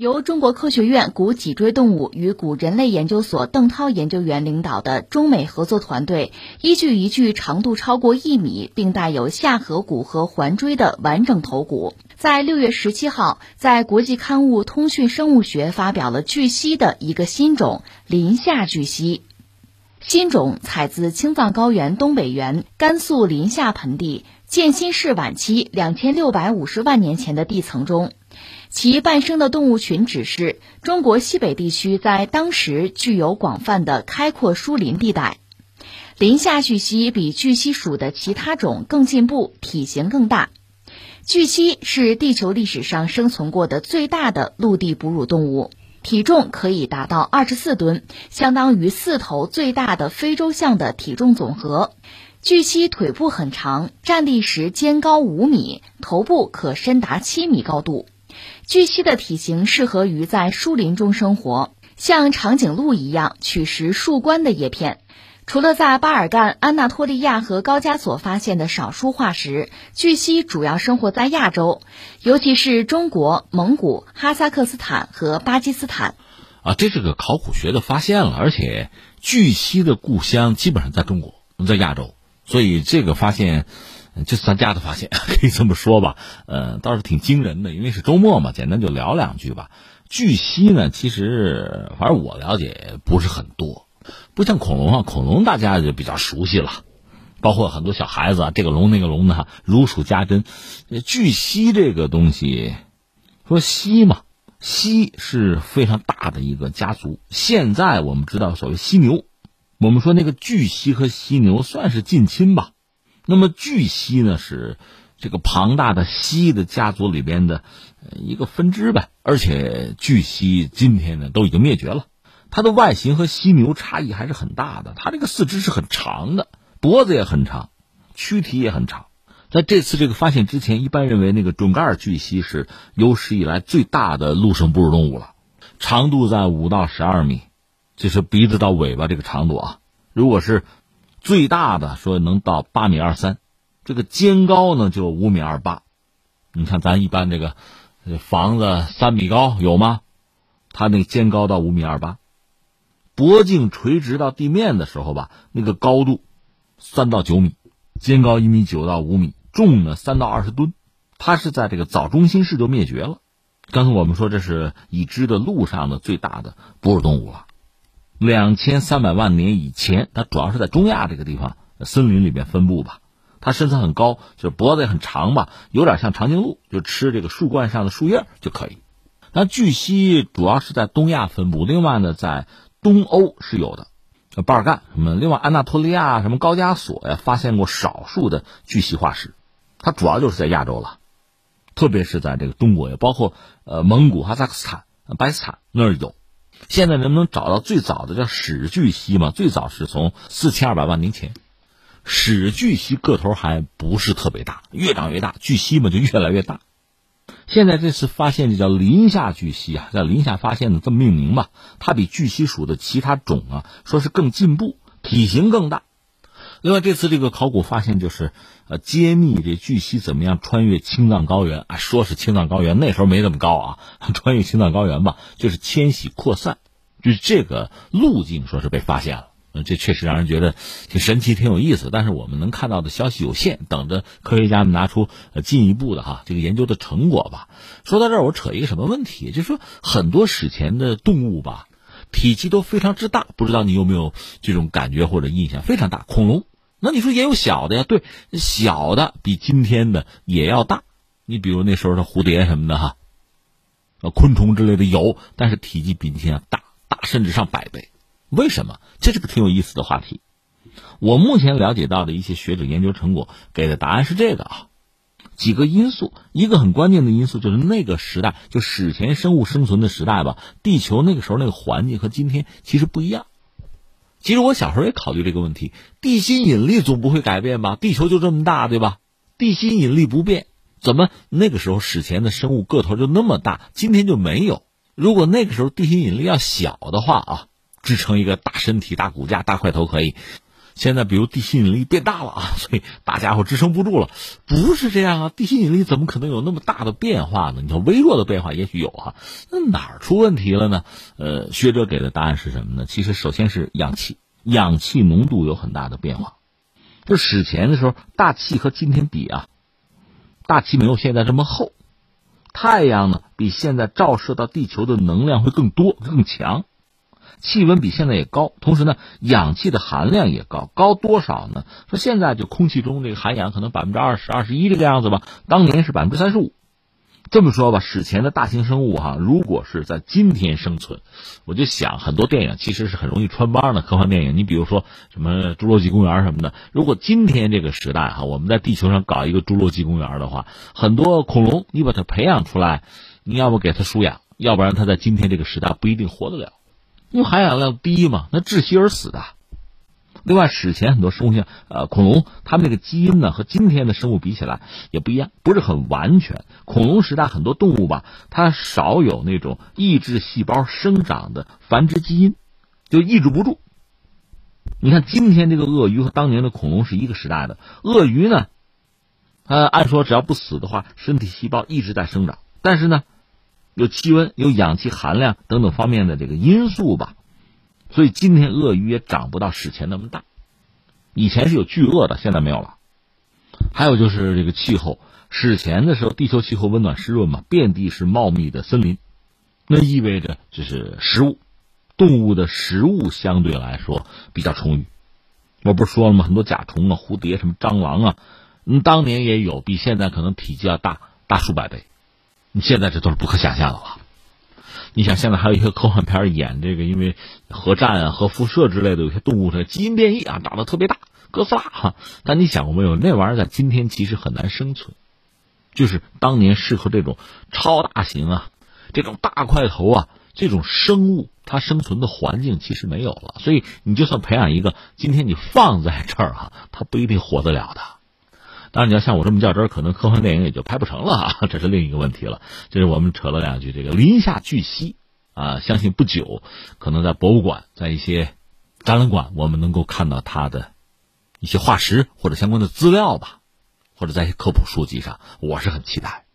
由中国科学院古脊椎动物与古人类研究所邓涛研究员领导的中美合作团队，依据一具长度超过一米并带有下颌骨和环椎的完整头骨，在六月十七号在国际刊物《通讯生物学》发表了巨蜥的一个新种——林下巨蜥。新种采自青藏高原东北缘甘肃临夏盆地建新世晚期两千六百五十万年前的地层中。其伴生的动物群指示中国西北地区在当时具有广泛的开阔疏林地带。林下巨蜥比巨蜥属的其他种更进步，体型更大。巨蜥是地球历史上生存过的最大的陆地哺乳动物，体重可以达到二十四吨，相当于四头最大的非洲象的体重总和。巨蜥腿部很长，站立时肩高五米，头部可深达七米高度。巨蜥的体型适合于在树林中生活，像长颈鹿一样取食树冠的叶片。除了在巴尔干、安纳托利亚和高加索发现的少数化石，巨蜥主要生活在亚洲，尤其是中国、蒙古、哈萨克斯坦和巴基斯坦。啊，这是个考古学的发现了，而且巨蜥的故乡基本上在中国，在亚洲，所以这个发现。就是咱家的发现，可以这么说吧，呃，倒是挺惊人的，因为是周末嘛，简单就聊两句吧。巨蜥呢，其实反正我了解不是很多，不像恐龙啊，恐龙大家就比较熟悉了，包括很多小孩子啊，这个龙那个龙的如数家珍。巨蜥这个东西，说蜥嘛，蜥是非常大的一个家族。现在我们知道所谓犀牛，我们说那个巨蜥和犀牛算是近亲吧。那么巨蜥呢是这个庞大的蜥的家族里边的一个分支呗，而且巨蜥今天呢都已经灭绝了。它的外形和犀牛差异还是很大的，它这个四肢是很长的，脖子也很长，躯体也很长。在这次这个发现之前，一般认为那个准噶尔巨蜥是有史以来最大的陆生哺乳动物了，长度在五到十二米，就是鼻子到尾巴这个长度啊。如果是最大的说能到八米二三，这个肩高呢就五米二八。你看咱一般这个房子三米高有吗？它那个肩高到五米二八，脖颈垂直到地面的时候吧，那个高度三到九米，肩高一米九到五米，重呢三到二十吨。它是在这个早中新世就灭绝了。刚才我们说这是已知的陆上的最大的哺乳动物了。两千三百万年以前，它主要是在中亚这个地方森林里面分布吧。它身材很高，就是脖子也很长吧，有点像长颈鹿，就吃这个树冠上的树叶就可以。那巨蜥主要是在东亚分布，另外呢，在东欧是有的，巴尔干什么，另外安纳托利亚什么高加索呀，发现过少数的巨蜥化石。它主要就是在亚洲了，特别是在这个中国，也包括呃蒙古、哈萨克斯坦、巴基斯坦那儿有。现在能不能找到最早的叫史巨蜥嘛？最早是从四千二百万年前，史巨蜥个头还不是特别大，越长越大，巨蜥嘛就越来越大。现在这次发现就叫林下巨蜥啊，叫林下发现的这么命名吧。它比巨蜥属的其他种啊，说是更进步，体型更大。另外，这次这个考古发现就是，呃，揭秘这巨蜥怎么样穿越青藏高原啊？说是青藏高原，那时候没那么高啊，穿越青藏高原吧，就是迁徙扩散，就是这个路径说是被发现了。这确实让人觉得挺神奇、挺有意思。但是我们能看到的消息有限，等着科学家们拿出进一步的哈这个研究的成果吧。说到这儿，我扯一个什么问题？就是说很多史前的动物吧，体积都非常之大，不知道你有没有这种感觉或者印象？非常大，恐龙。那你说也有小的呀？对，小的比今天的也要大。你比如那时候的蝴蝶什么的哈，呃，昆虫之类的有，但是体积比今天大，大甚至上百倍。为什么？这是个挺有意思的话题。我目前了解到的一些学者研究成果给的答案是这个啊，几个因素，一个很关键的因素就是那个时代，就史前生物生存的时代吧，地球那个时候那个环境和今天其实不一样。其实我小时候也考虑这个问题，地心引力总不会改变吧？地球就这么大，对吧？地心引力不变，怎么那个时候史前的生物个头就那么大，今天就没有？如果那个时候地心引力要小的话啊，支撑一个大身体、大骨架、大块头可以，现在比如地心引力变大了啊，所以大家伙支撑不住了。不是这样啊，地心引力怎么可能有那么大的变化呢？你说微弱的变化也许有哈，那哪儿出问题了呢？呃，学者给的答案是什么呢？其实首先是氧气，氧气浓度有很大的变化。就史前的时候，大气和今天比啊，大气没有现在这么厚，太阳呢比现在照射到地球的能量会更多更强。气温比现在也高，同时呢，氧气的含量也高，高多少呢？说现在就空气中这个含氧可能百分之二十二十一这个样子吧，当年是百分之三十五。这么说吧，史前的大型生物哈，如果是在今天生存，我就想很多电影其实是很容易穿帮的科幻电影。你比如说什么《侏罗纪公园》什么的，如果今天这个时代哈，我们在地球上搞一个侏罗纪公园的话，很多恐龙你把它培养出来，你要不给它输氧，要不然它在今天这个时代不一定活得了。因为含氧量低嘛，那窒息而死的。另外，史前很多生物像呃恐龙，它们那个基因呢和今天的生物比起来也不一样，不是很完全。恐龙时代很多动物吧，它少有那种抑制细胞生长的繁殖基因，就抑制不住。你看今天这个鳄鱼和当年的恐龙是一个时代的。鳄鱼呢，呃，按说只要不死的话，身体细胞一直在生长，但是呢。有气温、有氧气含量等等方面的这个因素吧，所以今天鳄鱼也长不到史前那么大。以前是有巨鳄的，现在没有了。还有就是这个气候，史前的时候，地球气候温暖湿润嘛，遍地是茂密的森林，那意味着就是食物，动物的食物相对来说比较充裕。我不是说了吗？很多甲虫啊、蝴蝶、什么蟑螂啊，嗯，当年也有，比现在可能体积要大大数百倍。你现在这都是不可想象的了。你想，现在还有一些科幻片演这个，因为核战啊、核辐射之类的，有些动物的基因变异啊，长得特别大，哥斯拉哈。但你想过没有，那玩意儿在今天其实很难生存，就是当年适合这种超大型啊、这种大块头啊这种生物，它生存的环境其实没有了。所以你就算培养一个，今天你放在这儿哈，它不一定活得了的。当然，你要像我这么较真，可能科幻电影也就拍不成了啊，这是另一个问题了。这是我们扯了两句，这个林下巨蜥啊，相信不久可能在博物馆、在一些展览馆，我们能够看到它的一些化石或者相关的资料吧，或者在一些科普书籍上，我是很期待。